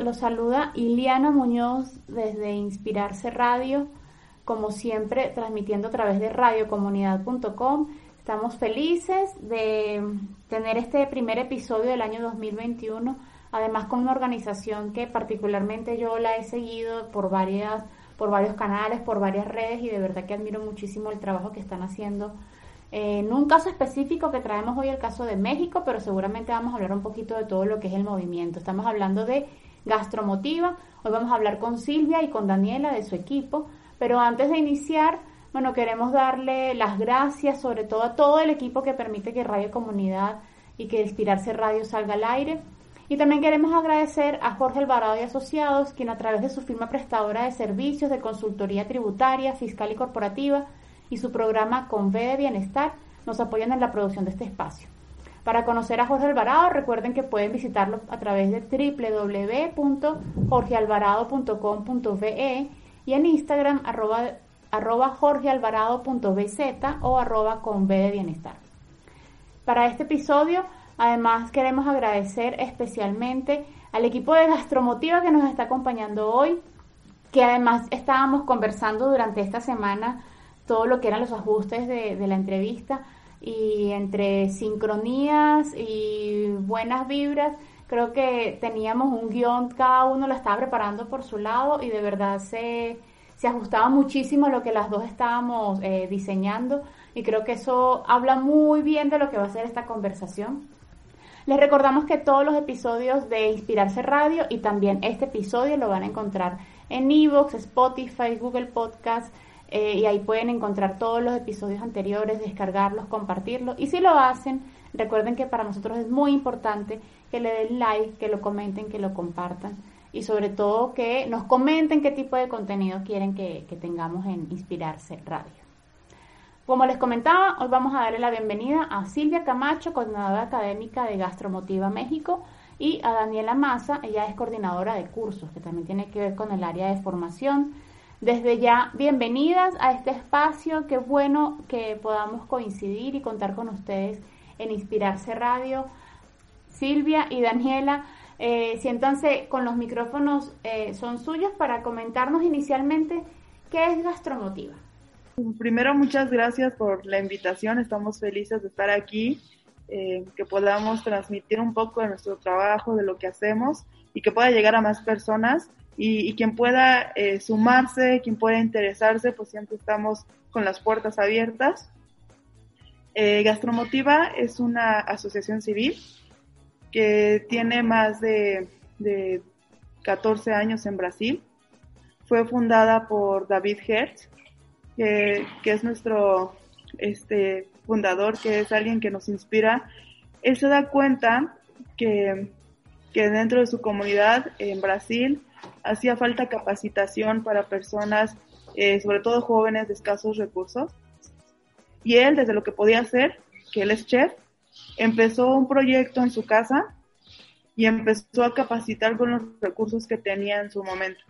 Los saluda Iliana Muñoz desde Inspirarse Radio, como siempre transmitiendo a través de radiocomunidad.com. Estamos felices de tener este primer episodio del año 2021, además con una organización que particularmente yo la he seguido por varias por varios canales, por varias redes y de verdad que admiro muchísimo el trabajo que están haciendo en un caso específico que traemos hoy el caso de México, pero seguramente vamos a hablar un poquito de todo lo que es el movimiento. Estamos hablando de Gastromotiva. Hoy vamos a hablar con Silvia y con Daniela de su equipo. Pero antes de iniciar, bueno, queremos darle las gracias sobre todo a todo el equipo que permite que Radio Comunidad y que Inspirarse Radio salga al aire. Y también queremos agradecer a Jorge Alvarado y Asociados, quien a través de su firma prestadora de servicios de consultoría tributaria, fiscal y corporativa, y su programa Con de Bienestar nos apoyan en la producción de este espacio. Para conocer a Jorge Alvarado, recuerden que pueden visitarlo a través de www.jorgealvarado.com.be y en Instagram arroba, arroba jorgealvarado.bz o arroba con de bienestar. Para este episodio, además queremos agradecer especialmente al equipo de Gastromotiva que nos está acompañando hoy, que además estábamos conversando durante esta semana todo lo que eran los ajustes de, la entrevista y entre sincronías y buenas vibras, creo que teníamos un guion, cada uno lo estaba preparando por su lado y de verdad se, se ajustaba muchísimo a lo que las dos estábamos eh, diseñando y creo que eso habla muy bien de lo que va a ser esta conversación. Les recordamos que todos los episodios de Inspirarse Radio y también este episodio lo van a encontrar en Evox, Spotify, Google Podcast, eh, y ahí pueden encontrar todos los episodios anteriores, descargarlos, compartirlos. Y si lo hacen, recuerden que para nosotros es muy importante que le den like, que lo comenten, que lo compartan y sobre todo que nos comenten qué tipo de contenido quieren que, que tengamos en Inspirarse Radio. Como les comentaba, hoy vamos a darle la bienvenida a Silvia Camacho, coordinadora académica de Gastromotiva México, y a Daniela Maza, ella es coordinadora de cursos, que también tiene que ver con el área de formación desde ya, bienvenidas a este espacio. Qué bueno que podamos coincidir y contar con ustedes en Inspirarse Radio. Silvia y Daniela, eh, siéntanse con los micrófonos, eh, son suyos para comentarnos inicialmente qué es Gastromotiva. Primero, muchas gracias por la invitación. Estamos felices de estar aquí, eh, que podamos transmitir un poco de nuestro trabajo, de lo que hacemos y que pueda llegar a más personas y, quien pueda eh, sumarse, quien pueda interesarse, pues siempre estamos con las puertas abiertas. Eh, Gastromotiva es una asociación civil que tiene más de, de 14 años en Brasil. Fue fundada por David Hertz, que, que, es nuestro este, fundador, que es alguien que nos inspira. Él se da cuenta que, que dentro de su comunidad en Brasil hacía falta capacitación para personas, eh, sobre todo jóvenes de escasos recursos. Y él, desde lo que podía hacer, que él es chef, empezó un proyecto en su casa y empezó a capacitar con los recursos que tenía en su momento.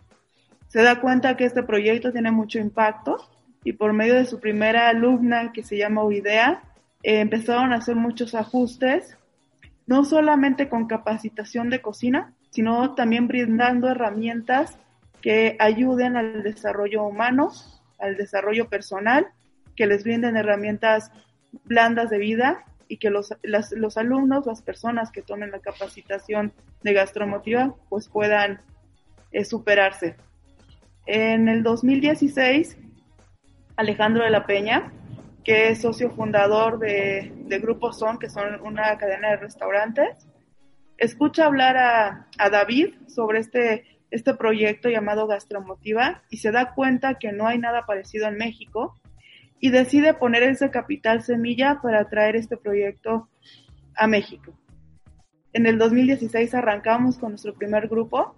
Se da cuenta que este proyecto tiene mucho impacto y por medio de su primera alumna que se llama Uidea, eh, empezaron a hacer muchos ajustes, no solamente con capacitación de cocina, sino también brindando herramientas que ayuden al desarrollo humano, al desarrollo personal, que les brinden herramientas blandas de vida y que los, los alumnos, las personas que tomen la capacitación de gastromotiva, pues puedan eh, superarse. En el 2016 Alejandro de la Peña, que es socio fundador de, de Grupo Son, que son una cadena de restaurantes. Escucha hablar a, David sobre este, este proyecto llamado Gastromotiva y se da cuenta que no hay nada parecido en México y decide poner ese capital semilla para traer este proyecto a México. En el 2016 arrancamos con nuestro primer grupo.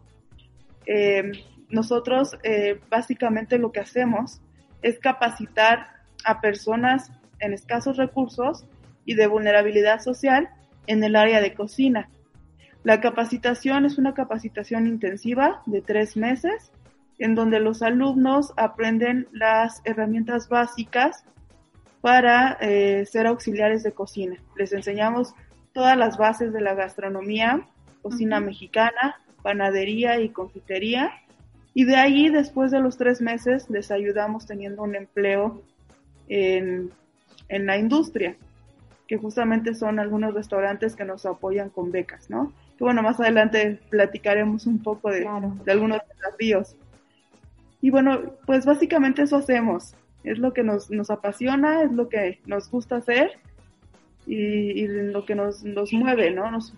Eh, nosotros eh, básicamente lo que hacemos es capacitar a personas en escasos recursos y de vulnerabilidad social en el área de cocina. La capacitación es una capacitación intensiva de tres meses en donde los alumnos aprenden las herramientas básicas para eh, ser auxiliares de cocina. Les enseñamos todas las bases de la gastronomía, cocina mexicana, panadería y confitería. Y de ahí, después de los tres meses, les ayudamos teniendo un empleo en, en la industria, que justamente son algunos restaurantes que nos apoyan con becas, ¿no? Bueno, más adelante platicaremos un poco de, de algunos desafíos. Y bueno, pues básicamente eso hacemos. Es lo que nos, nos apasiona, es lo que nos gusta hacer y, y lo que nos, nos mueve, ¿no? Nos...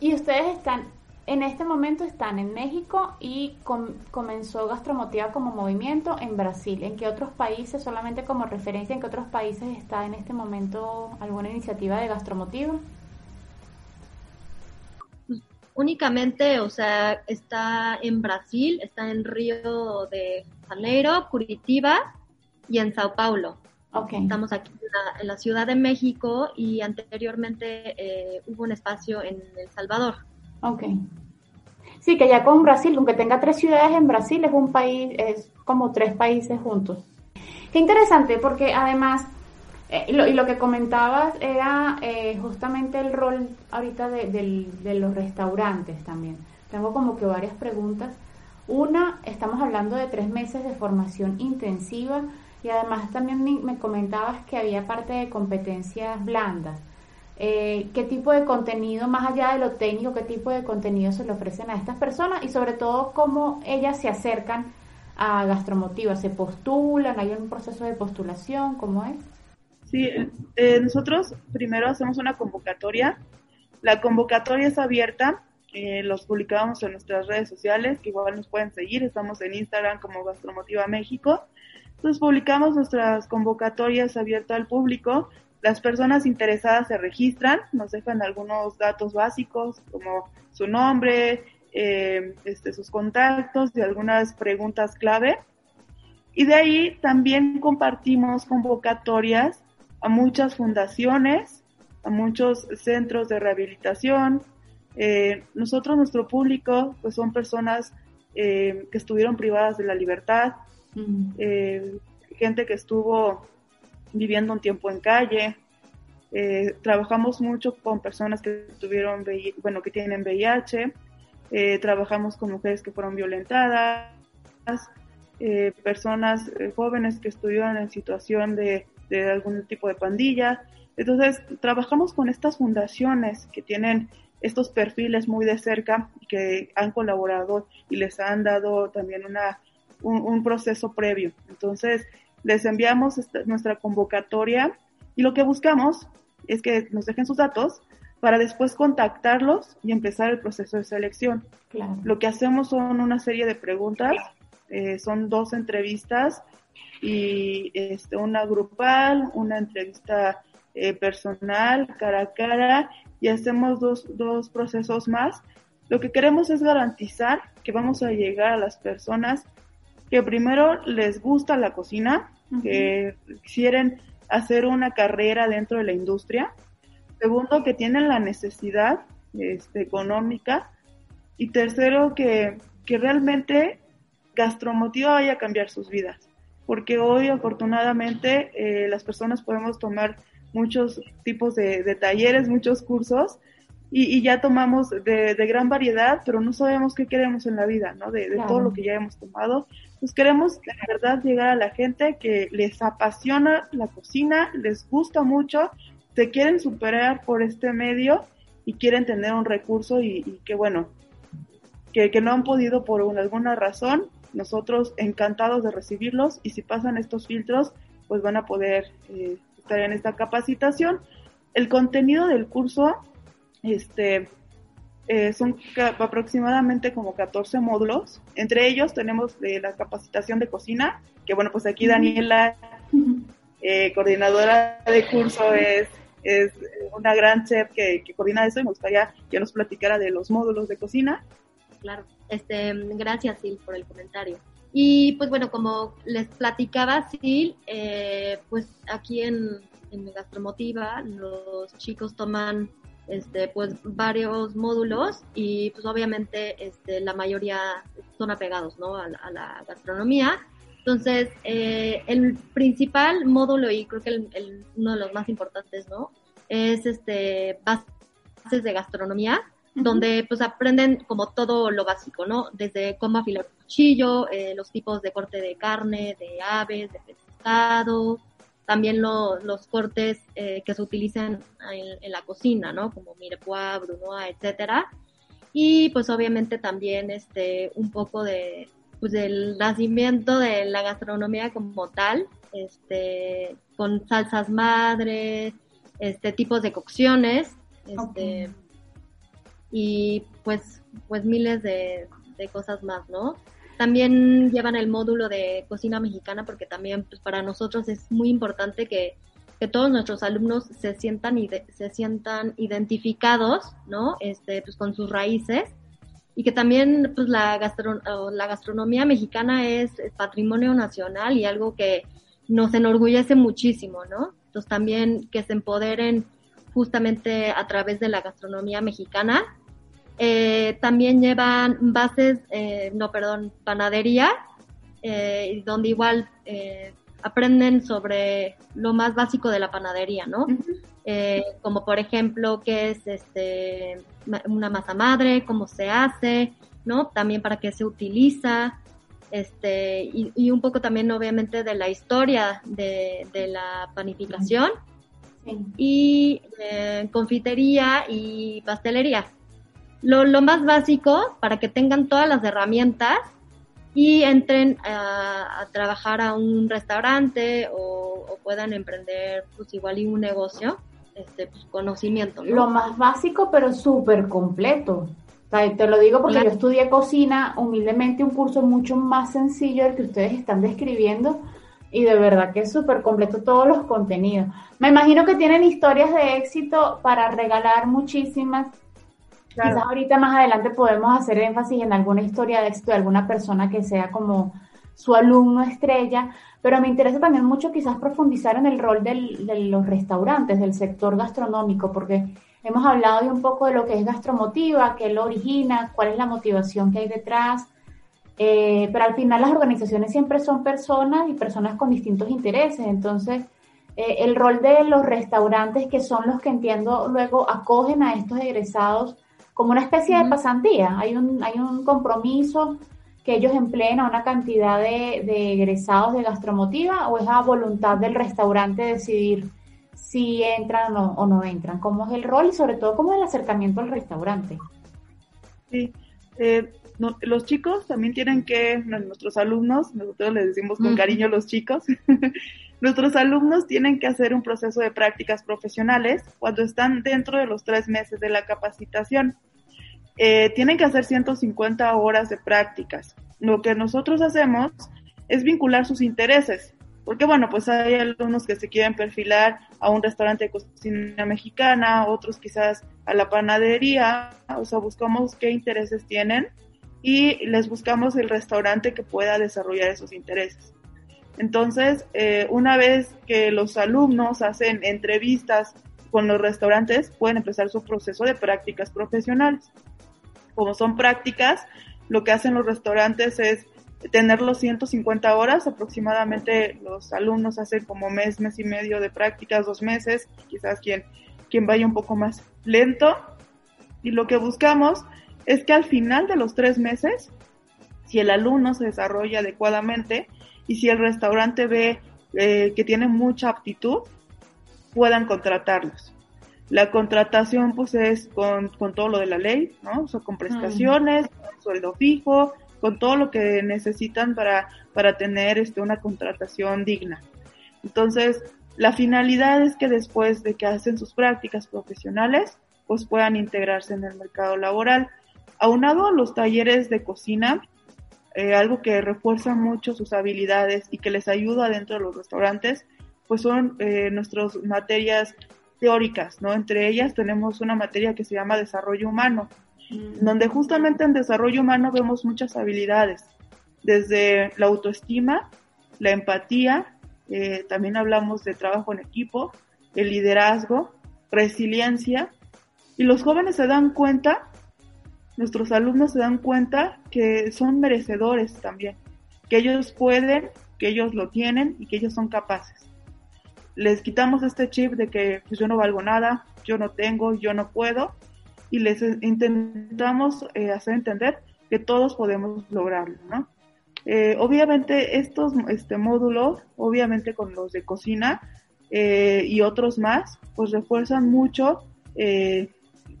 Y ustedes están, en este momento están en México y comenzó Gastromotiva como movimiento en Brasil. ¿En qué otros países, solamente como referencia, en qué otros países está en este momento alguna iniciativa de Gastromotiva? Únicamente, o sea, está en Brasil, está en Río de Janeiro, Curitiba y en Sao Paulo. Okay. Estamos aquí en la, Ciudad de México y anteriormente eh, hubo un espacio en El Salvador. Ok. Sí, que ya con Brasil, aunque tenga tres ciudades en Brasil, es un país, es como tres países juntos. Qué interesante, porque además eh, y, lo, que comentabas era eh, justamente el rol ahorita de, los restaurantes también. Tengo como que varias preguntas. Una, estamos hablando de tres meses de formación intensiva y además también me, comentabas que había parte de competencias blandas. Eh, ¿Qué tipo de contenido, más allá de lo técnico, qué tipo de contenido se le ofrecen a estas personas y sobre todo cómo ellas se acercan a Gastromotiva? ¿Se postulan? ¿Hay un proceso de postulación? ¿Cómo es? Sí, eh, nosotros primero hacemos una convocatoria. La convocatoria es abierta, eh, los publicamos en nuestras redes sociales, que igual nos pueden seguir, estamos en Instagram como Gastromotiva México. Entonces publicamos nuestras convocatorias abiertas al público. Las personas interesadas se registran, nos dejan algunos datos básicos como su nombre, eh, este, sus contactos y algunas preguntas clave. Y de ahí también compartimos convocatorias a muchas fundaciones, a muchos centros de rehabilitación. Eh, nosotros, nuestro público, pues son personas eh, que estuvieron privadas de la libertad, eh, gente que estuvo viviendo un tiempo en calle. trabajamos mucho con personas que tuvieron, bueno, que tienen VIH. trabajamos con mujeres que fueron violentadas, personas jóvenes que estuvieron en situación de de algún tipo de pandilla. Entonces, trabajamos con estas fundaciones que tienen estos perfiles muy de cerca, que han colaborado y les han dado también una, un, proceso previo. Entonces, les enviamos nuestra convocatoria y lo que buscamos es que nos dejen sus datos para después contactarlos y empezar el proceso de selección. Lo que hacemos son una serie de preguntas, eh, son dos entrevistas y este, una grupal, una entrevista eh, personal, cara a cara, y hacemos dos, dos procesos más. Lo que queremos es garantizar que vamos a llegar a las personas que primero les gusta la cocina, que quieren hacer una carrera dentro de la industria. Segundo, que tienen la necesidad este, económica. Y tercero, que, que realmente Gastromotiva vaya a cambiar sus vidas porque hoy afortunadamente eh, las personas podemos tomar muchos tipos de, talleres, muchos cursos y, ya tomamos de, gran variedad, pero no sabemos qué queremos en la vida, ¿no? De, todo lo que ya hemos tomado. Pues queremos de verdad llegar a la gente que les apasiona la cocina, les gusta mucho, se quieren superar por este medio y quieren tener un recurso y, que bueno, que, que no han podido por alguna razón nosotros encantados de recibirlos y si pasan estos filtros, pues van a poder eh, estar en esta capacitación. El contenido del curso, este, eh, son aproximadamente como 14 módulos. Entre ellos tenemos eh, la capacitación de cocina, que bueno, pues aquí Daniela, eh, coordinadora de curso, es, es una gran chef que, que, coordina eso y me gustaría que nos platicara de los módulos de cocina. Claro, este, gracias Sil por el comentario. Y pues bueno, como les platicaba Sil, pues aquí en, en Gastromotiva los chicos toman este, pues varios módulos y pues obviamente este, la mayoría son apegados ¿no? a, la gastronomía. Entonces, eh, el principal módulo y creo que el, uno de los más importantes, ¿no? Es este bases de gastronomía, donde pues aprenden como todo lo básico, ¿no? Desde cómo afilar cuchillo, eh, los tipos de corte de carne, de aves, de pescado, también los cortes eh, que se utilizan en, la cocina, ¿no? Como mirepoix, brunoise, etcétera. Y pues obviamente también este un poco de pues del nacimiento de la gastronomía como tal, este con salsas madres, este tipos de cocciones, este y pues pues miles de, cosas más, ¿no? También llevan el módulo de cocina mexicana porque también pues, para nosotros es muy importante que, todos nuestros alumnos se sientan y se sientan identificados, ¿no? Este, pues con sus raíces y que también pues la, la gastronomía mexicana es, patrimonio nacional y algo que nos enorgullece muchísimo, ¿no? Entonces también que se empoderen justamente a través de la gastronomía mexicana eh, también llevan bases, eh, no, perdón, panadería, eh, donde igual aprenden sobre lo más básico de la panadería, ¿no? como por ejemplo, qué es este, una masa madre, cómo se hace, ¿no? También para qué se utiliza, este, y, un poco también obviamente de la historia de, la panificación. Y confitería y pastelería lo, lo más básico para que tengan todas las herramientas y entren a, trabajar a un restaurante o, puedan emprender pues igual y un negocio, este pues, conocimiento. Lo más básico pero súper completo. te lo digo porque yo estudié cocina, humildemente un curso mucho más sencillo del que ustedes están describiendo y de verdad que es súper completo todos los contenidos. Me imagino que tienen historias de éxito para regalar muchísimas Quizás ahorita más adelante podemos hacer énfasis en alguna historia de éxito de alguna persona que sea como su alumno estrella, pero me interesa también mucho quizás profundizar en el rol de los restaurantes, del sector gastronómico, porque hemos hablado de un poco de lo que es gastromotiva, qué lo origina, cuál es la motivación que hay detrás, eh, pero al final las organizaciones siempre son personas y personas con distintos intereses, entonces eh, el rol de los restaurantes, que son los que entiendo luego acogen a estos egresados, como una especie de pasantía. Hay un, hay un compromiso que ellos empleen a una cantidad de, egresados de gastromotiva o es a voluntad del restaurante decidir si entran o no, entran, cómo es el rol y sobre todo cómo es el acercamiento al restaurante. Sí, eh, los chicos también tienen que, nuestros alumnos, nosotros les decimos con cariño los chicos, nuestros alumnos tienen que hacer un proceso de prácticas profesionales cuando están dentro de los tres meses de la capacitación. Eh, tienen que hacer 150 horas de prácticas. Lo que nosotros hacemos es vincular sus intereses, porque bueno, pues hay alumnos que se quieren perfilar a un restaurante de cocina mexicana, otros quizás a la panadería, o sea, buscamos qué intereses tienen y les buscamos el restaurante que pueda desarrollar esos intereses. Entonces, eh, una vez que los alumnos hacen entrevistas con los restaurantes, pueden empezar su proceso de prácticas profesionales como son prácticas, lo que hacen los restaurantes es tener los 150 horas, aproximadamente los alumnos hacen como mes, mes y medio de prácticas, dos meses, quizás quien, quien vaya un poco más lento. Y lo que buscamos es que al final de los tres meses, si el alumno se desarrolla adecuadamente y si el restaurante ve eh, que tiene mucha aptitud, puedan contratarlos. La contratación pues es con, con todo lo de la ley, ¿no? O sea, con prestaciones, sueldo fijo, con todo lo que necesitan para, para tener este, una contratación digna. Entonces, la finalidad es que después de que hacen sus prácticas profesionales, pues puedan integrarse en el mercado laboral. Aunado a los talleres de cocina, eh, algo que refuerza mucho sus habilidades y que les ayuda dentro de los restaurantes, pues son eh, nuestras materias teóricas, ¿no? Entre ellas tenemos una materia que se llama desarrollo humano, mm. donde justamente en desarrollo humano vemos muchas habilidades, desde la autoestima, la empatía, eh, también hablamos de trabajo en equipo, el liderazgo, resiliencia, y los jóvenes se dan cuenta nuestros alumnos se dan cuenta que son merecedores también, que ellos pueden, que ellos lo tienen y que ellos son capaces. Les quitamos este chip de que pues, yo no valgo nada, yo no tengo, yo no puedo, y les intentamos eh, hacer entender que todos podemos lograrlo, ¿no? Eh, obviamente estos este, módulos, obviamente con los de cocina eh, y otros más, pues refuerzan mucho eh,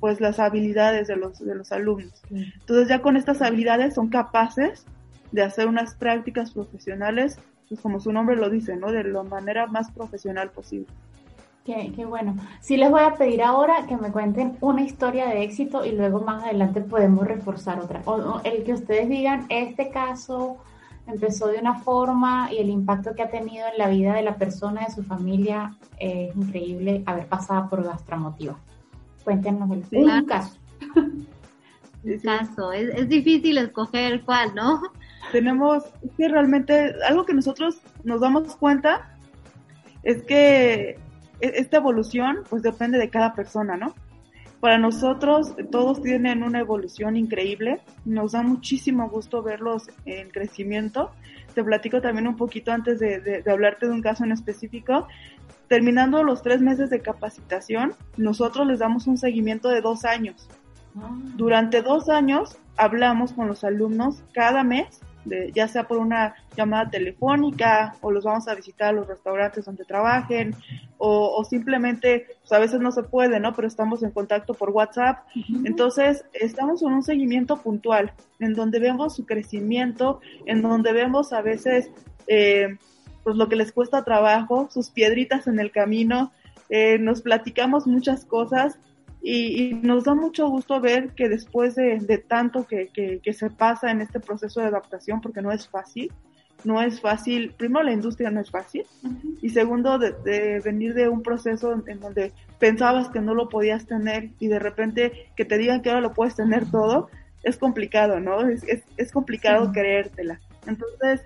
pues las habilidades de los, de los alumnos. Entonces ya con estas habilidades son capaces de hacer unas prácticas profesionales, pues como su nombre lo dice, ¿no? De la manera más profesional posible. Qué, qué, bueno. Sí les voy a pedir ahora que me cuenten una historia de éxito y luego más adelante podemos reforzar otra. O, el que ustedes digan, este caso empezó de una forma y el impacto que ha tenido en la vida de la persona, de su familia, es increíble haber pasado por Gastromotiva. Cuéntenos el un caso. Un caso, es, difícil escoger cuál, ¿no? Tenemos, que realmente algo que nosotros nos damos cuenta es que e, esta evolución pues depende de cada persona, ¿no? Para nosotros todos tienen una evolución increíble, nos da muchísimo gusto verlos en crecimiento. Te platico también un poquito antes de, de hablarte de un caso en específico terminando los tres meses de capacitación, nosotros les damos un seguimiento de dos años. Ah. Durante dos años hablamos con los alumnos cada mes, de, ya sea por una llamada telefónica o los vamos a visitar a los restaurantes donde trabajen o, simplemente, pues a veces no se puede, ¿no? Pero estamos en contacto por WhatsApp. Entonces, estamos en un seguimiento puntual en donde vemos su crecimiento, en donde vemos a veces... Eh, pues lo que les cuesta trabajo, sus piedritas en el camino, eh, nos platicamos muchas cosas y, nos da mucho gusto ver que después de, tanto que, se pasa en este proceso de adaptación, porque no es fácil, no es fácil, primero la industria no es fácil y segundo de, venir de un proceso en, donde pensabas que no lo podías tener y de repente que te digan que ahora lo puedes tener todo, es complicado, ¿no? Es, es, complicado creértela. Entonces,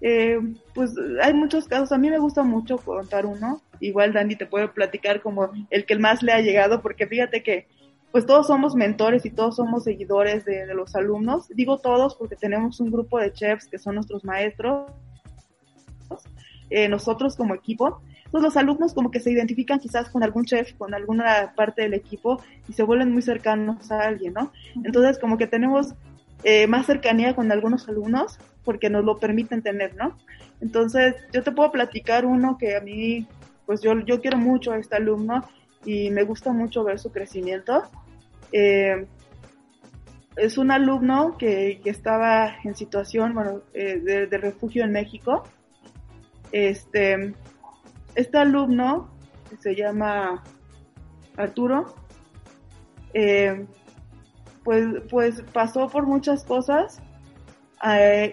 eh, pues hay muchos casos, a mí me gusta mucho contar uno, igual Dani te puede platicar como el que más le ha llegado, porque fíjate que pues todos somos mentores y todos somos seguidores de, los alumnos, digo todos porque tenemos un grupo de chefs que son nuestros maestros, eh, nosotros como equipo, entonces los alumnos como que se identifican quizás con algún chef, con alguna parte del equipo y se vuelven muy cercanos a alguien, ¿no? Entonces como que tenemos eh, más cercanía con algunos alumnos porque nos lo permiten tener, ¿no? Entonces, yo te puedo platicar uno que a mí, pues yo, yo quiero mucho a este alumno y me gusta mucho ver su crecimiento. Eh, es un alumno que, que, estaba en situación, bueno, eh, de, refugio en México. Este, este alumno se llama Arturo. Eh, pues, pues pasó por muchas cosas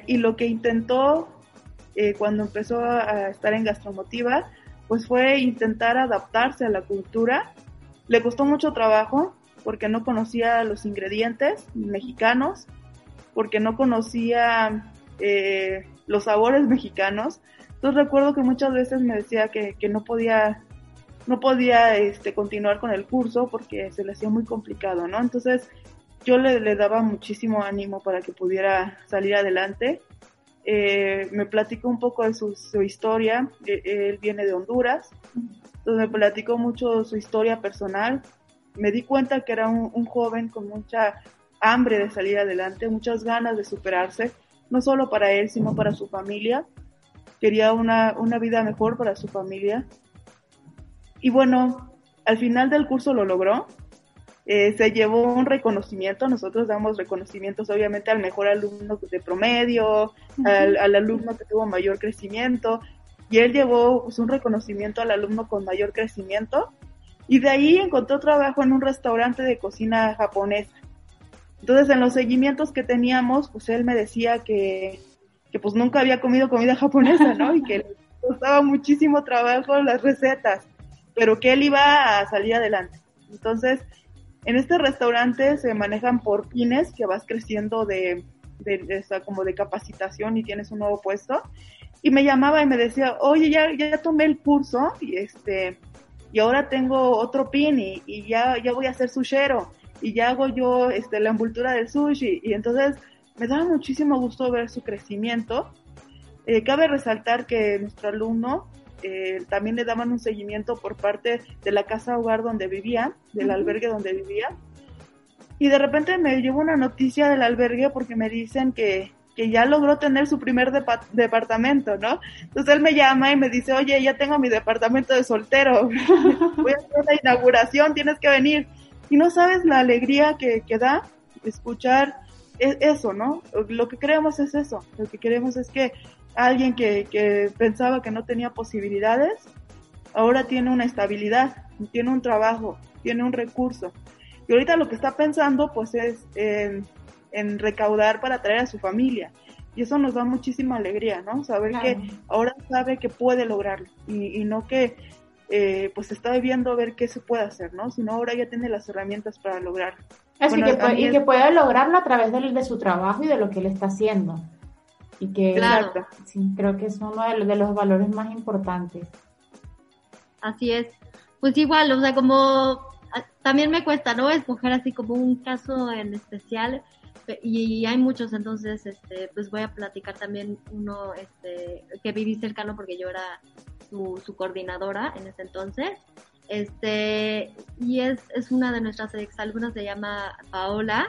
y lo que intentó cuando empezó a, estar en Gastromotiva, pues fue intentar adaptarse a la cultura. Le costó mucho trabajo porque no conocía los ingredientes mexicanos, porque no conocía eh, los sabores mexicanos. Entonces recuerdo que muchas veces me decía que, que no podía no podía este, continuar con el curso porque se le hacía muy complicado, ¿no? Entonces yo le, daba muchísimo ánimo para que pudiera salir adelante. Eh, me platicó un poco de su, historia, él viene de Honduras, entonces me platicó mucho su historia personal. Me di cuenta que era un, joven con mucha hambre de salir adelante, muchas ganas de superarse, no solo para él, sino para su familia. Quería una, una vida mejor para su familia. Y bueno, al final del curso lo logró eh, se llevó un reconocimiento, nosotros damos reconocimientos obviamente al mejor alumno de promedio, al, alumno que tuvo mayor crecimiento, y él llevó pues, un reconocimiento al alumno con mayor crecimiento, y de ahí encontró trabajo en un restaurante de cocina japonesa. Entonces en los seguimientos que teníamos, pues él me decía que, que pues nunca había comido comida japonesa, ¿no? Y que le costaba muchísimo trabajo las recetas, pero que él iba a salir adelante. Entonces, en este restaurante se manejan por pines que vas creciendo de, de, como de capacitación y tienes un nuevo puesto. Y me llamaba y me decía, oye, ya, ya tomé el curso y este, y ahora tengo otro pin y, y ya, ya voy a ser sushero y ya hago yo este, la envoltura del sushi. Y entonces me daba muchísimo gusto ver su crecimiento. Eh, cabe resaltar que nuestro alumno eh, también le daban un seguimiento por parte de la casa hogar donde vivía, del albergue donde vivía. Y de repente me llevo una noticia del albergue porque me dicen que, que ya logró tener su primer departamento, ¿no? Entonces él me llama y me dice, oye, ya tengo mi departamento de soltero, voy a hacer la inauguración, tienes que venir. Y no sabes la alegría que, que da escuchar e-, eso, ¿no? Lo que queremos es eso, lo que queremos es que alguien que, que pensaba que no tenía posibilidades, ahora tiene una estabilidad, tiene un trabajo, tiene un recurso. Y ahorita lo que está pensando pues es en, recaudar para traer a su familia. Y eso nos da muchísima alegría, ¿no? Saber que ahora sabe que puede lograrlo y, no que eh, pues está viendo a ver qué se puede hacer, ¿no? Sino ahora ya tiene las herramientas para lograrlo. Así que, y que pueda lograrlo a través de, de su trabajo y de lo que él está haciendo y que claro. creo que es uno de los, valores más importantes. Así es. Pues igual, o sea, como también me cuesta, ¿no? Escoger así como un caso en especial y hay muchos, entonces, este, pues voy a platicar también uno, este, que viví cercano porque yo era su, su coordinadora en ese entonces. Este, y es, es una de nuestras exalumnas, se llama Paola.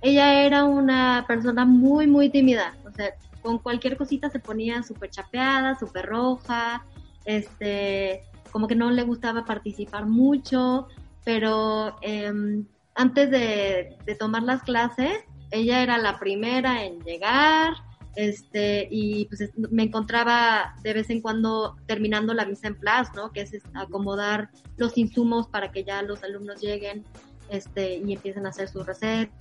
Ella era una persona muy, muy tímida, o sea, con cualquier cosita se ponía súper chapeada, súper roja, este, como que no le gustaba participar mucho, pero em, antes de, tomar las clases, ella era la primera en llegar, este, y pues me encontraba de vez en cuando terminando la misa en place, ¿no? Que es acomodar los insumos para que ya los alumnos lleguen, este, y empiecen a hacer sus recetas,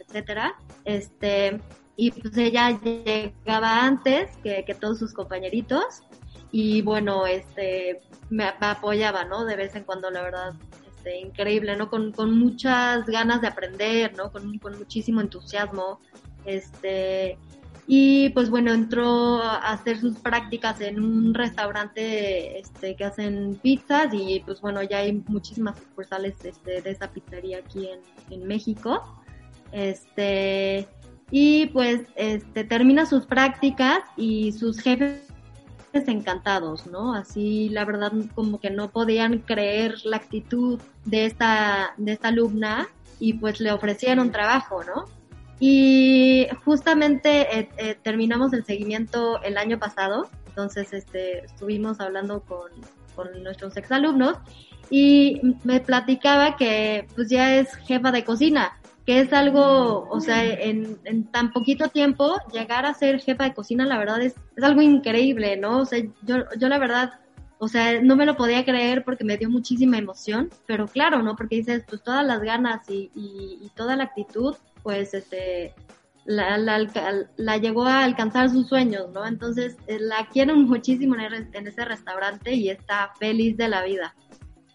etcétera. Este, y pues ella llegaba antes que, todos sus compañeritos y bueno, este, me, apoyaba, ¿no? De vez en cuando, la verdad, este, increíble, ¿no? Con, con muchas ganas de aprender, ¿no? Con, con muchísimo entusiasmo, este, y pues bueno, entró a hacer sus prácticas en un restaurante este, que hacen pizzas y pues bueno, ya hay muchísimas sucursales este, de esa pizzería aquí en, en México. Este, y pues este, termina sus prácticas y sus jefes encantados, ¿no? Así la verdad como que no podían creer la actitud de esta, de esta alumna y pues le ofrecieron trabajo, ¿no? Y justamente eh, eh, terminamos el seguimiento el año pasado, entonces este, estuvimos hablando con, con nuestros exalumnos y me platicaba que pues ya es jefa de cocina que es algo, o sea, en, tan poquito tiempo, llegar a ser jefa de cocina, la verdad es, es algo increíble, ¿no? O sea, yo, yo la verdad, o sea, no me lo podía creer porque me dio muchísima emoción, pero claro, ¿no? Porque dices, pues todas las ganas y, y, toda la actitud, pues, este, la, la, la, llegó a alcanzar sus sueños, ¿no? Entonces, eh, la quieren muchísimo en, en ese restaurante y está feliz de la vida.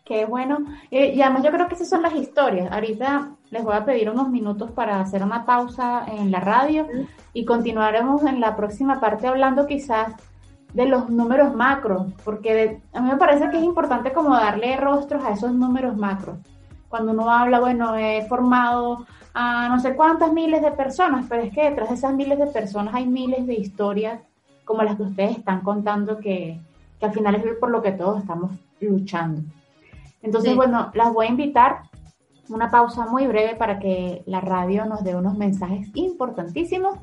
Qué bueno. y además yo creo que esas son las historias. Ahorita les voy a pedir unos minutos para hacer una pausa en la radio y continuaremos en la próxima parte hablando quizás de los números macro, porque a mí me parece que es importante como darle rostros a esos números macro. Cuando uno habla, bueno, he formado a no sé cuántas miles de personas, pero es que detrás de esas miles de personas hay miles de historias como las que ustedes están contando que, que al final es por lo que todos estamos luchando. Entonces, bueno, las voy a invitar una pausa muy breve para que la radio nos dé unos mensajes importantísimos.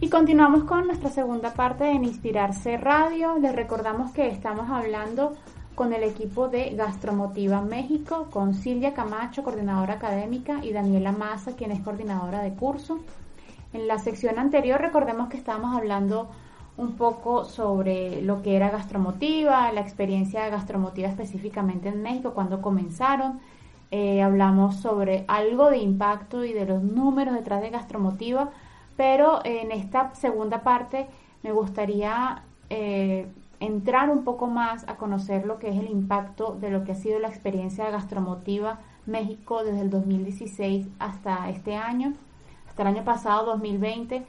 Y continuamos con nuestra segunda parte de Inspirarse Radio. Les recordamos que estamos hablando con el equipo de Gastromotiva México, con Silvia Camacho, coordinadora académica, y Daniela Maza, quien es coordinadora de curso. En la sección anterior recordemos que estábamos hablando un poco sobre lo que era Gastromotiva, la experiencia Gastromotiva específicamente en México, cuando comenzaron. Eh, hablamos sobre algo de impacto y de los números detrás de Gastromotiva pero en esta segunda parte me gustaría eh, entrar un poco más a conocer lo que es el impacto de lo que ha sido la experiencia gastromotiva México desde el 2016 hasta este año, hasta el año pasado, 2020,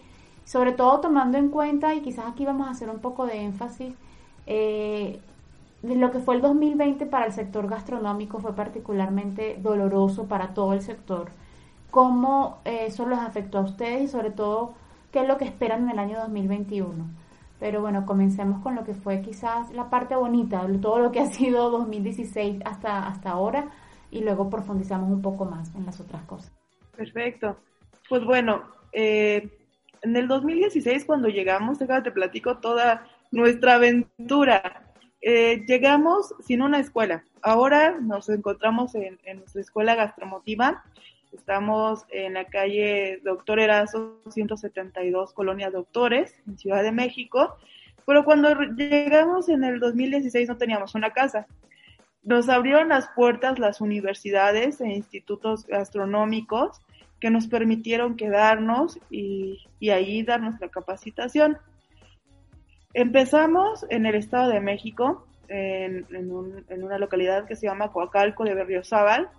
sobre todo tomando en cuenta, y quizás aquí vamos a hacer un poco de énfasis, eh, de lo que fue el 2020 para el sector gastronómico fue particularmente doloroso para todo el sector cómo eh, eso los afectó a ustedes y sobre todo qué es lo que esperan en el año 2021. Pero bueno, comencemos con lo que fue quizás la parte bonita, todo lo que ha sido 2016 hasta, hasta ahora y luego profundizamos un poco más en las otras cosas. Perfecto. Pues bueno, eh, en el 2016 cuando llegamos, déjame te platico toda nuestra aventura. Eh, llegamos sin una escuela. Ahora nos encontramos en, en nuestra escuela gastromotiva Estamos en la calle Doctor Erazo 172, Colonia Doctores, en Ciudad de México. Pero cuando llegamos en el 2016 no teníamos una casa. Nos abrieron las puertas las universidades e institutos gastronómicos que nos permitieron quedarnos y, ahí dar nuestra capacitación. Empezamos en el Estado de México, en, en una localidad que se llama Coacalco de Berriozábal,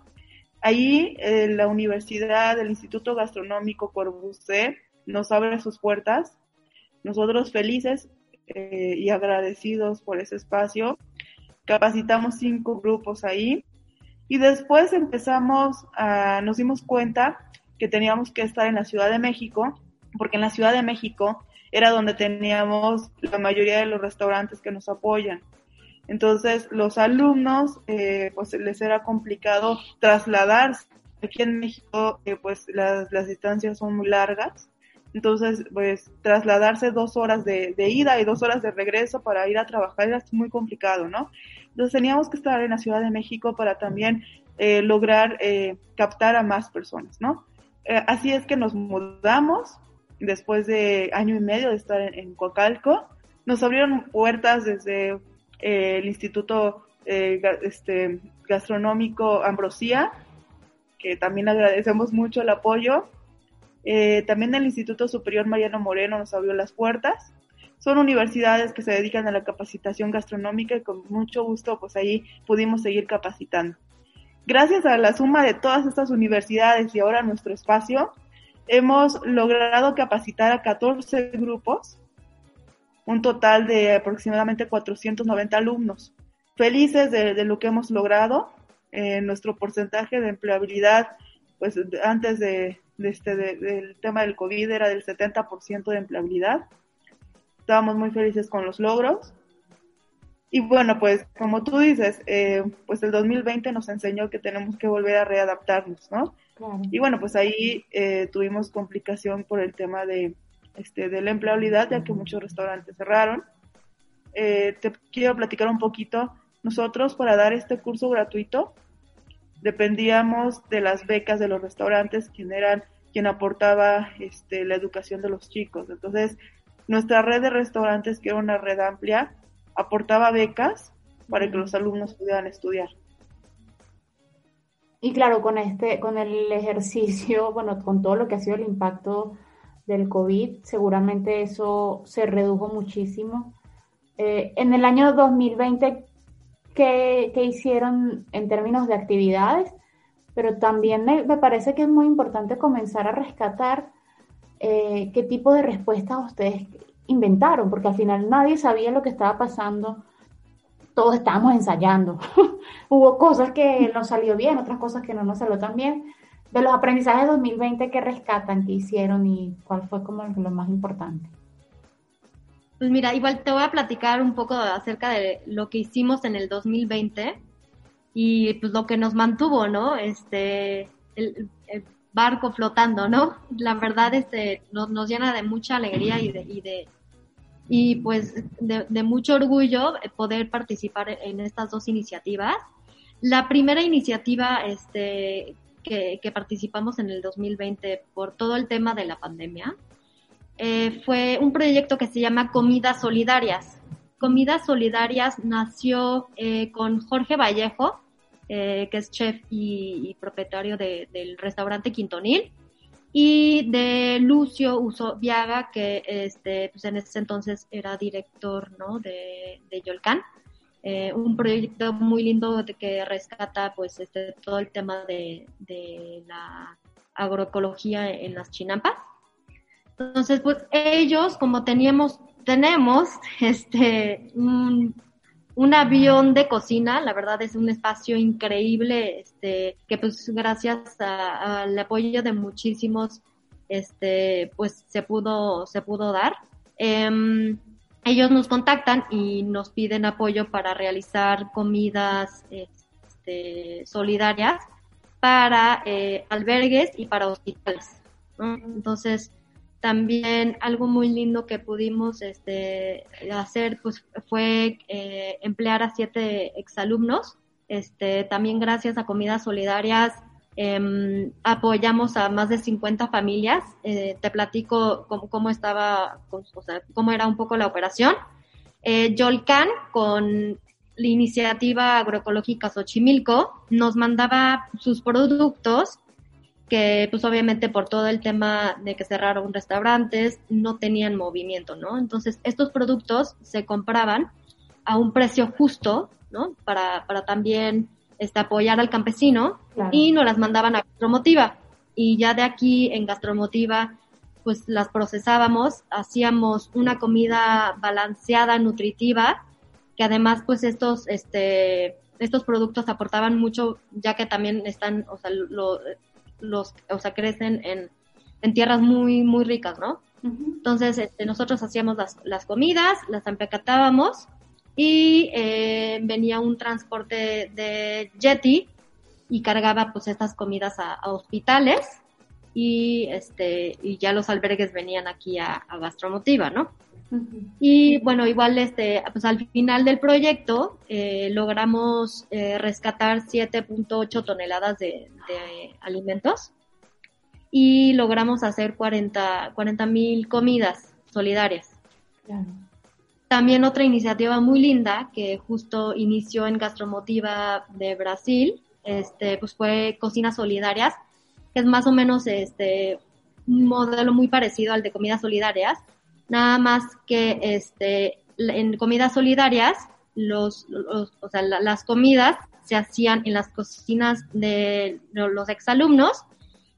Ahí eh, la universidad, el Instituto Gastronómico Corbusier nos abre sus puertas. Nosotros felices eh, y agradecidos por ese espacio. Capacitamos cinco grupos ahí y después empezamos a, nos dimos cuenta que teníamos que estar en la Ciudad de México, porque en la Ciudad de México era donde teníamos la mayoría de los restaurantes que nos apoyan. Entonces, los alumnos, eh, pues les era complicado trasladarse. Aquí en México, eh, pues las, las, distancias son muy largas. Entonces, pues trasladarse dos horas de, ida y dos horas de regreso para ir a trabajar era muy complicado, ¿no? Entonces teníamos que estar en la Ciudad de México para también eh, lograr eh, captar a más personas, ¿no? Eh, así es que nos mudamos después de año y medio de estar en, Coacalco. Nos abrieron puertas desde el Instituto eh, este, Gastronómico Ambrosía, que también agradecemos mucho el apoyo. Eh, también el Instituto Superior Mariano Moreno nos abrió las puertas. Son universidades que se dedican a la capacitación gastronómica y con mucho gusto pues ahí pudimos seguir capacitando. Gracias a la suma de todas estas universidades y ahora nuestro espacio, hemos logrado capacitar a 14 grupos un total de aproximadamente 490 alumnos. Felices de, lo que hemos logrado. Eh, nuestro porcentaje de empleabilidad, pues antes de, este, del tema del COVID era del 70% de empleabilidad. Estábamos muy felices con los logros. Y bueno, pues como tú dices, eh, pues el 2020 nos enseñó que tenemos que volver a readaptarnos, ¿no? Y bueno, pues ahí eh, tuvimos complicación por el tema de, este, de la empleabilidad, ya que muchos restaurantes cerraron. Eh, te quiero platicar un poquito. Nosotros para dar este curso gratuito dependíamos de las becas de los restaurantes, quien eran quien aportaba este, la educación de los chicos. Entonces, nuestra red de restaurantes, que era una red amplia, aportaba becas para que los alumnos pudieran estudiar. Y claro, con este, con el ejercicio, bueno, con todo lo que ha sido el impacto del COVID, seguramente eso se redujo muchísimo. Eh, en el año 2020, ¿qué, ¿qué, hicieron en términos de actividades? Pero también me, parece que es muy importante comenzar a rescatar eh, qué tipo de respuestas ustedes inventaron, porque al final nadie sabía lo que estaba pasando. Todos estábamos ensayando. Hubo cosas que nos salió bien, otras cosas que no nos salió tan bien de los aprendizajes de 2020 que rescatan, que hicieron y cuál fue como lo más importante. Pues mira, igual te voy a platicar un poco acerca de lo que hicimos en el 2020 y pues lo que nos mantuvo, ¿no? Este, barco flotando, ¿no? La verdad este, nos, nos llena de mucha alegría y de, y de y pues de, mucho orgullo poder participar en estas dos iniciativas. La primera iniciativa este, que, participamos en el 2020 por todo el tema de la pandemia eh, fue un proyecto que se llama Comidas Solidarias. Comidas Solidarias nació eh, con Jorge Vallejo, eh, que es chef y, propietario del restaurante Quintonil, y de Lucio Uso Viaga, que este, pues en ese entonces era director ¿no? de, de Yolcán. Eh, un proyecto muy lindo de que rescata pues este todo el tema de, de la agroecología en las chinampas. Entonces, pues ellos, como teníamos, tenemos este un, un avión de cocina, la verdad es un espacio increíble, este, que pues gracias al apoyo de muchísimos, este, pues se pudo, se pudo dar. Em, ellos nos contactan y nos piden apoyo para realizar comidas este, solidarias para eh, albergues y para hospitales. Entonces, también algo muy lindo que pudimos este, hacer pues, fue eh, emplear a siete exalumnos. Este, también gracias a Comidas Solidarias em, apoyamos a más de 50 familias. Eh, te platico cómo, estaba, o sea, cómo era un poco la operación. Eh, Yolcan, con la iniciativa agroecológica Xochimilco, nos mandaba sus productos que pues obviamente por todo el tema de que cerraron restaurantes no tenían movimiento, ¿no? Entonces estos productos se compraban a un precio justo, ¿no? Para, para también este, apoyar al campesino y nos las mandaban a Gastromotiva. Y ya de aquí en Gastromotiva pues las procesábamos, hacíamos una comida balanceada, nutritiva, que además pues estos, este, estos productos aportaban mucho, ya que también están, o sea, lo, los, o sea, crecen en, en tierras muy, muy ricas, ¿no? Entonces, este, nosotros hacíamos las, las comidas, las empaquetábamos y eh, venía un transporte de Jetty y cargaba pues estas comidas a, hospitales y este y ya los albergues venían aquí a, a Gastromotiva, ¿no? Y bueno, igual este, pues al final del proyecto eh, logramos eh, rescatar 7.8 toneladas de, alimentos y logramos hacer 40 mil comidas solidarias. También otra iniciativa muy linda que justo inició en Gastromotiva de Brasil, este, pues fue Cocinas Solidarias, que es más o menos este, un modelo muy parecido al de comidas solidarias, nada más que este, en comidas solidarias, los, o sea, las comidas se hacían en las cocinas de los exalumnos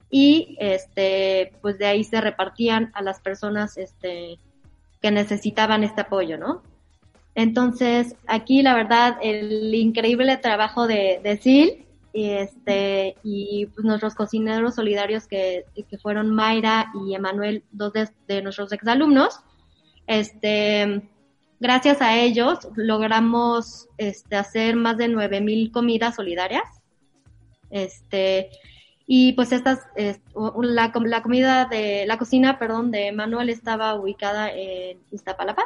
y este, pues de ahí se repartían a las personas este, que necesitaban este apoyo, ¿no? Entonces, aquí la verdad, el increíble trabajo de, de Sil este y pues, nuestros cocineros solidarios que, que fueron Mayra y Emanuel, dos de, nuestros exalumnos. Este, gracias a ellos logramos este, hacer más de 9000 comidas solidarias. Este, y pues estas, la, la comida de, la cocina, perdón, de Emanuel estaba ubicada en Iztapalapa.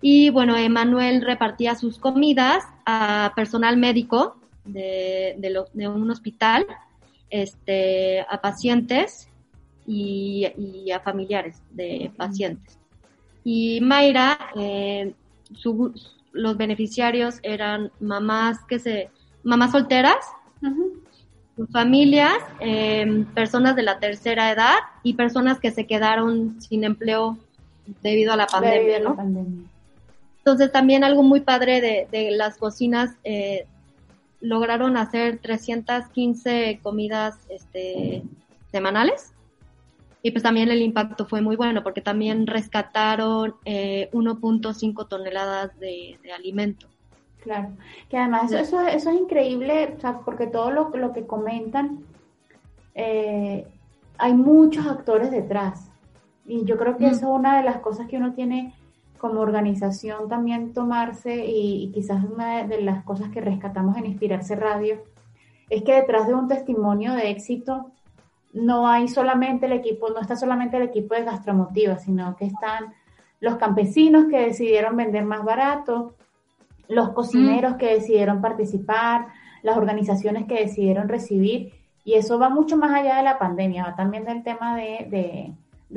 Y bueno, Emanuel repartía sus comidas a personal médico de, de, un hospital, este, a pacientes y, a familiares de pacientes. Y Mayra, eh, los beneficiarios eran mamás que se, mamás solteras, familias, em, personas de la tercera edad y personas que se quedaron sin empleo debido a la pandemia, ¿no? Entonces también algo muy padre de, de las cocinas eh, lograron hacer 315 comidas este, semanales. Y pues también el impacto fue muy bueno porque también rescataron eh, 1.5 toneladas de, alimento. Claro, que además eso, eso, es increíble, o sea, porque todo lo, lo que comentan, eh, hay muchos actores detrás. Y yo creo que eso es una de las cosas que uno tiene como organización también tomarse y, quizás una de las cosas que rescatamos en Inspirarse Radio es que detrás de un testimonio de éxito no hay solamente el equipo, no está solamente el equipo de gastromotiva, sino que están los campesinos que decidieron vender más barato, los cocineros mm. que decidieron participar, las organizaciones que decidieron recibir, y eso va mucho más allá de la pandemia, va también del tema de,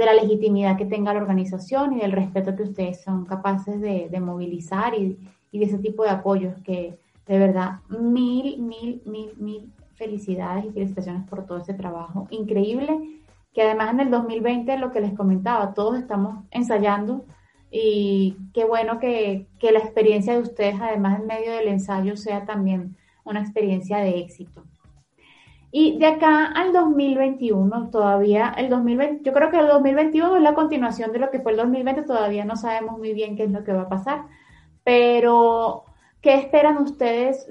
la legitimidad que tenga la organización y del respeto que ustedes son capaces de, movilizar y, y, de ese tipo de apoyos que de verdad mil, mil, mil, mil felicidades y felicitaciones por todo ese trabajo increíble, que además en el 2020, lo que les comentaba, todos estamos ensayando y qué bueno que, que la experiencia de ustedes, además en medio del ensayo, sea también una experiencia de éxito. Y de acá al 2021, todavía el 2020, yo creo que el 2021 es la continuación de lo que fue el 2020, todavía no sabemos muy bien qué es lo que va a pasar, pero ¿qué esperan ustedes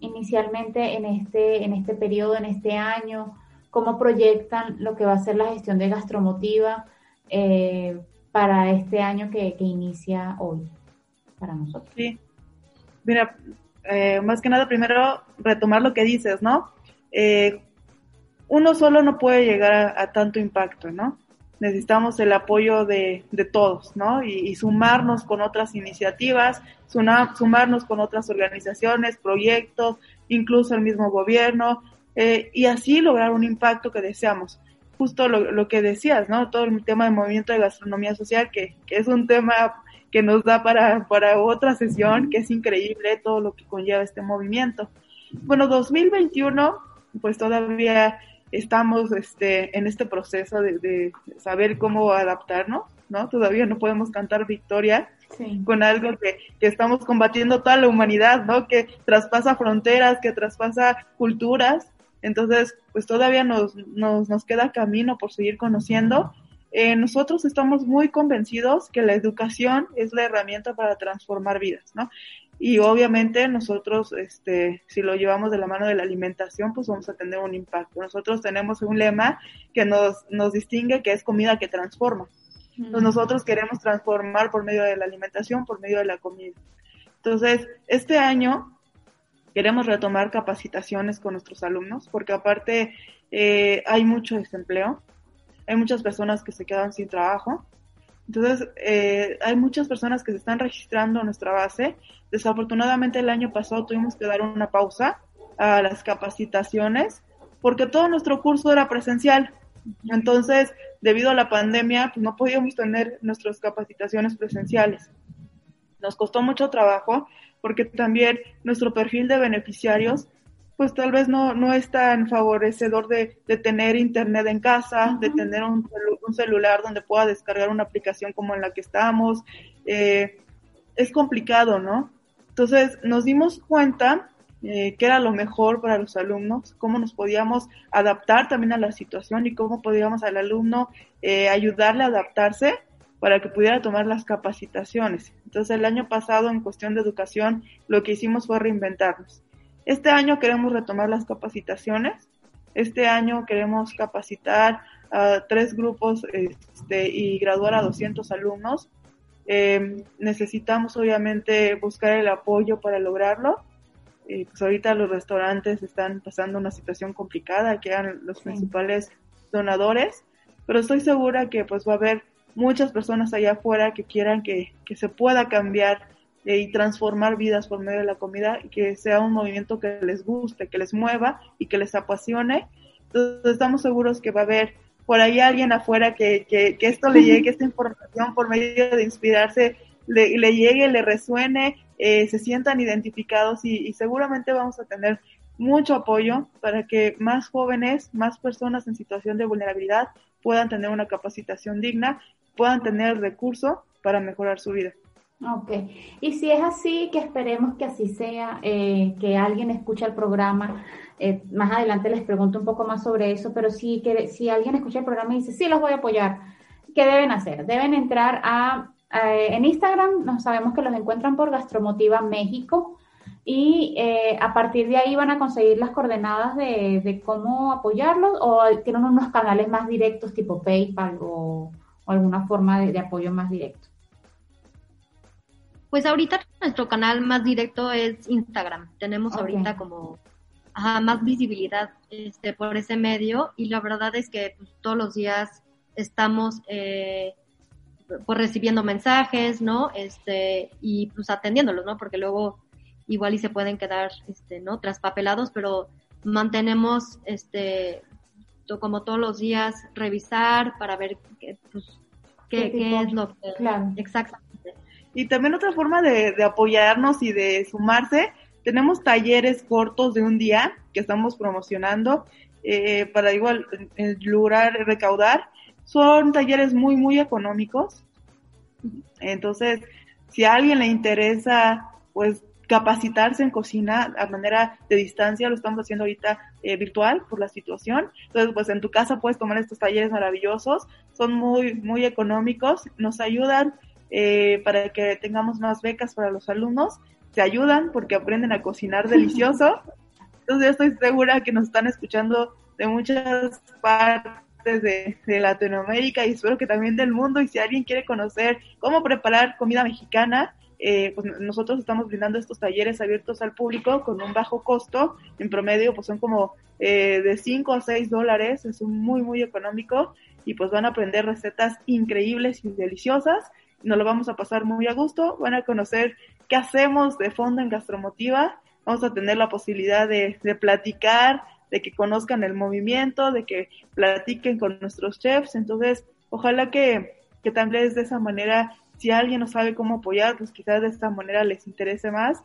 inicialmente en este, en este periodo, en este año? ¿Cómo proyectan lo que va a ser la gestión de gastromotiva eh, para este año que, inicia hoy para nosotros? Sí, mira, eh, más que nada primero retomar lo que dices, ¿no? Eh, uno solo no puede llegar a, tanto impacto, ¿no? Necesitamos el apoyo de, todos, ¿no? Y, sumarnos con otras iniciativas, sumarnos con otras organizaciones, proyectos, incluso el mismo gobierno, eh, y así lograr un impacto que deseamos. Justo lo, que decías, ¿no? Todo el tema del movimiento de gastronomía social, que, que es un tema que nos da para, para otra sesión, que es increíble todo lo que conlleva este movimiento. Bueno, 2021 pues todavía estamos este, en este proceso de, saber cómo adaptarnos, ¿no? Todavía no podemos cantar victoria con algo que, que, estamos combatiendo toda la humanidad, ¿no? Que traspasa fronteras, que traspasa culturas. Entonces, pues todavía nos, nos, nos queda camino por seguir conociendo. Eh, nosotros estamos muy convencidos que la educación es la herramienta para transformar vidas, ¿no? Y obviamente nosotros, este, si lo llevamos de la mano de la alimentación, pues vamos a tener un impacto. Nosotros tenemos un lema que nos, nos distingue, que es comida que transforma. Entonces nosotros queremos transformar por medio de la alimentación, por medio de la comida. Entonces, este año queremos retomar capacitaciones con nuestros alumnos, porque aparte eh, hay mucho desempleo, hay muchas personas que se quedan sin trabajo, entonces, eh, hay muchas personas que se están registrando en nuestra base. Desafortunadamente el año pasado tuvimos que dar una pausa a las capacitaciones porque todo nuestro curso era presencial. Entonces, debido a la pandemia, pues no podíamos tener nuestras capacitaciones presenciales. Nos costó mucho trabajo porque también nuestro perfil de beneficiarios pues tal vez no, no es tan favorecedor de, tener internet en casa, de tener un, celular donde pueda descargar una aplicación como en la que estamos. Eh, es complicado, ¿no? Entonces nos dimos cuenta eh, que era lo mejor para los alumnos, cómo nos podíamos adaptar también a la situación y cómo podíamos al alumno eh, ayudarle a adaptarse para que pudiera tomar las capacitaciones. Entonces el año pasado en cuestión de educación lo que hicimos fue reinventarnos. Este año queremos retomar las capacitaciones. Este año queremos capacitar a tres grupos este, y graduar a 200 alumnos. Eh, necesitamos obviamente buscar el apoyo para lograrlo. Eh, pues ahorita los restaurantes están pasando una situación complicada, que eran los principales donadores, pero estoy segura que pues va a haber muchas personas allá afuera que quieran que, que se pueda cambiar y transformar vidas por medio de la comida y que sea un movimiento que les guste, que les mueva y que les apasione. Entonces estamos seguros que va a haber por ahí alguien afuera que, que, que esto le llegue, esta información por medio de inspirarse, le, le llegue, le resuene, eh, se sientan identificados y, y seguramente vamos a tener mucho apoyo para que más jóvenes, más personas en situación de vulnerabilidad puedan tener una capacitación digna, puedan tener el recurso para mejorar su vida. Ok, y si es así, que esperemos que así sea, eh, que alguien escuche el programa, eh, más adelante les pregunto un poco más sobre eso, pero sí que si alguien escucha el programa y dice, sí, los voy a apoyar, ¿qué deben hacer? Deben entrar a, en Instagram, nos sabemos que los encuentran por Gastromotiva México, y eh, a partir de ahí van a conseguir las coordenadas de, cómo apoyarlos o tienen unos canales más directos tipo PayPal o, alguna forma de apoyo más directo. Pues ahorita nuestro canal más directo es Instagram. Tenemos ahorita como más visibilidad este, por ese medio y la verdad es que pues, todos los días estamos eh, pues recibiendo mensajes, ¿no? Este, y pues atendiéndolos, ¿no? Porque luego igual y se pueden quedar, este, ¿no? Traspapelados, pero mantenemos, este, como todos los días, revisar para ver qué, pues, qué, es lo que... Claro. Exactamente. Y también otra forma de, de apoyarnos y de sumarse, tenemos talleres cortos de un día que estamos promocionando eh, para igual lograr recaudar. Son talleres muy, muy económicos. Entonces, si a alguien le interesa, pues capacitarse en cocina a manera de distancia, lo estamos haciendo ahorita eh, virtual por la situación. Entonces, pues en tu casa puedes tomar estos talleres maravillosos, son muy, muy económicos, nos ayudan eh, para que tengamos más becas para los alumnos, se ayudan porque aprenden a cocinar delicioso. Entonces, yo estoy segura que nos están escuchando de muchas partes de, de, Latinoamérica y espero que también del mundo. Y si alguien quiere conocer cómo preparar comida mexicana, eh, pues nosotros estamos brindando estos talleres abiertos al público con un bajo costo, en promedio pues son como eh, de 5 a 6 dólares, es muy muy económico y pues van a aprender recetas increíbles y deliciosas, nos lo vamos a pasar muy a gusto, van a conocer qué hacemos de fondo en Gastromotiva, vamos a tener la posibilidad de, de platicar, de que conozcan el movimiento, de que platiquen con nuestros chefs, entonces ojalá que, que también de esa manera si alguien no sabe cómo apoyar, pues quizás de esta manera les interese más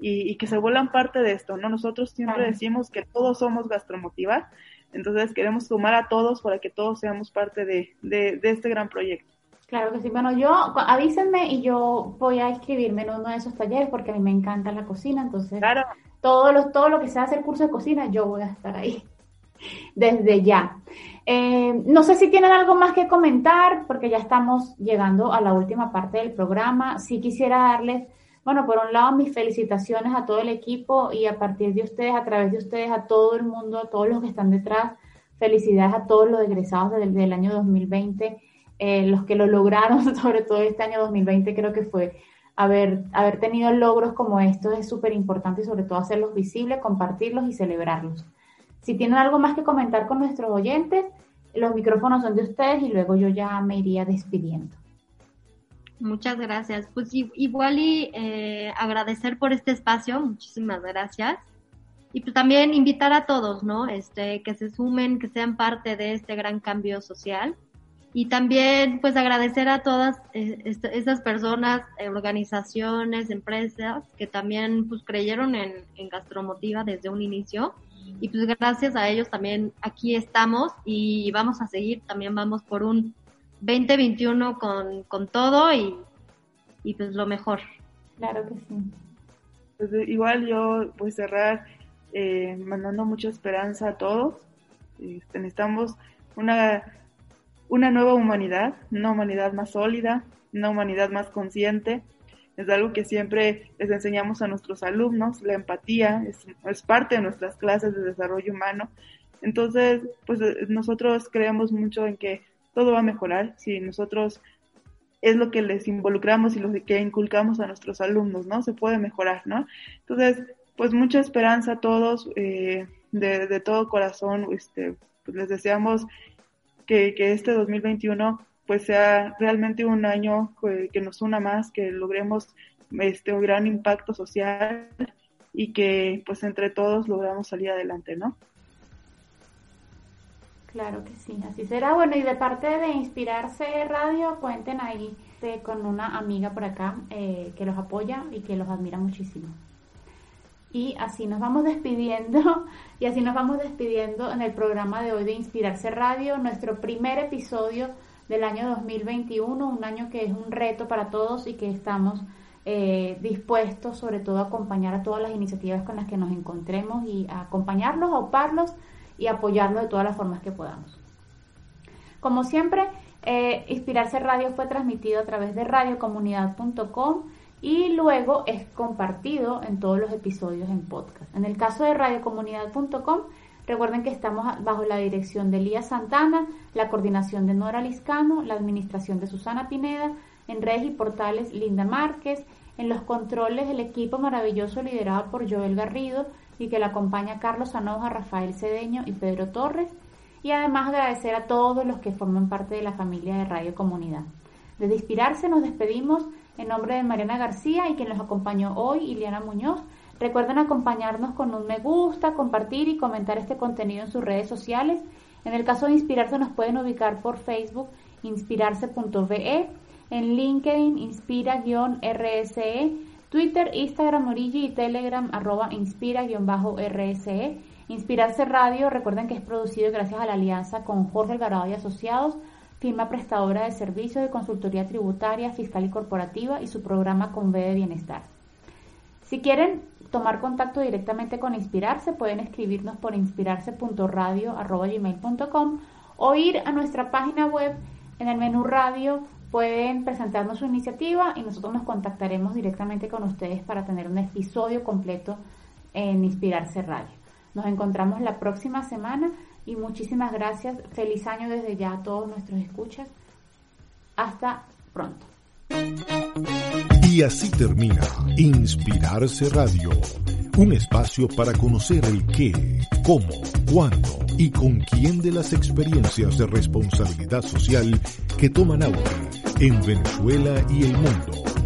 y, que se vuelvan parte de esto, ¿no? Nosotros siempre decimos que todos somos gastromotiva, entonces queremos sumar a todos para que todos seamos parte de, de, este gran proyecto. Claro que sí. Bueno, yo avísenme y yo voy a inscribirme en uno de esos talleres porque a mí me encanta la cocina, entonces claro. todo lo, todo lo que sea hacer curso de cocina, yo voy a estar ahí desde ya. Eh, no sé si tienen algo más que comentar, porque ya estamos llegando a la última parte del programa. Sí quisiera darles, bueno, por un lado, mis felicitaciones a todo el equipo y a partir de ustedes, a través de ustedes, a todo el mundo, a todos los que están detrás. Felicidades a todos los egresados del, el año 2020, eh, los que lo lograron, sobre todo este año 2020, creo que fue haber, haber tenido logros como estos es súper importante y sobre todo hacerlos visibles, compartirlos y celebrarlos. Si tienen algo más que comentar con nuestros oyentes, los micrófonos son de ustedes y luego yo ya me iría despidiendo. Muchas gracias. Pues igual y eh, agradecer por este espacio, muchísimas gracias. Y pues también invitar a todos, ¿no? Este, que se sumen, que sean parte de este gran cambio social. Y también pues agradecer a todas eh, esas personas, eh, organizaciones, empresas que también pues creyeron en, en Gastromotiva desde un inicio y pues gracias a ellos también aquí estamos y vamos a seguir, también vamos por un 2021 con, con todo y, y pues lo mejor. Claro que sí. Pues igual yo a cerrar eh, mandando mucha esperanza a todos. Este, necesitamos una, una nueva humanidad, una humanidad más sólida, una humanidad más consciente, es algo que siempre les enseñamos a nuestros alumnos, la empatía es, parte de nuestras clases de desarrollo humano. Entonces, pues eh, nosotros creemos mucho en que todo va a mejorar si nosotros es lo que les involucramos y lo que inculcamos a nuestros alumnos, ¿no? Se puede mejorar, ¿no? Entonces, pues mucha esperanza a todos, eh, de, todo corazón, este, pues les deseamos que, que este 2021 pues sea realmente un año que, nos una más, que logremos este un gran impacto social y que pues entre todos logramos salir adelante, ¿no? Claro que sí, así será. Bueno, y de parte de Inspirarse Radio, cuenten ahí este, con una amiga por acá eh, que los apoya y que los admira muchísimo. Y así nos vamos despidiendo, y así nos vamos despidiendo en el programa de hoy de Inspirarse Radio, nuestro primer episodio del año 2021, un año que es un reto para todos y que estamos eh, dispuestos sobre todo a acompañar a todas las iniciativas con las que nos encontremos y a acompañarlos, a oparlos y apoyarlos de todas las formas que podamos. Como siempre, eh, Inspirarse Radio fue transmitido a través de radiocomunidad.com y luego es compartido en todos los episodios en podcast. En el caso de radiocomunidad.com Recuerden que estamos bajo la dirección de Lía Santana, la coordinación de Nora Liscano, la administración de Susana Pineda, en redes y portales Linda Márquez, en los controles el equipo maravilloso liderado por Joel Garrido y que la acompaña Carlos Anoja, Rafael Cedeño y Pedro Torres. Y además agradecer a todos los que forman parte de la familia de Radio Comunidad. Desde Inspirarse nos despedimos en nombre de Mariana García y quien nos acompañó hoy, Iliana Muñoz. Recuerden acompañarnos con un me gusta, compartir y comentar este contenido en sus redes sociales. En el caso de Inspirarse nos pueden ubicar por Facebook inspirarse.ve, en LinkedIn inspira-rse, Twitter, Instagram, Origi y Telegram arroba inspira-rse. Inspirarse Radio, recuerden que es producido gracias a la alianza con Jorge Alvarado y Asociados, firma prestadora de servicios de consultoría tributaria, fiscal y corporativa y su programa con B de Bienestar. Si quieren tomar contacto directamente con Inspirarse, pueden escribirnos por inspirarse.radio.gmail.com o ir a nuestra página web en el menú radio. Pueden presentarnos su iniciativa y nosotros nos contactaremos directamente con ustedes para tener un episodio completo en Inspirarse Radio. Nos encontramos la próxima semana y muchísimas gracias. Feliz año desde ya a todos nuestros escuchas. Hasta pronto. Y así termina Inspirarse Radio, un espacio para conocer el qué, cómo, cuándo y con quién de las experiencias de responsabilidad social que toman auge en Venezuela y el mundo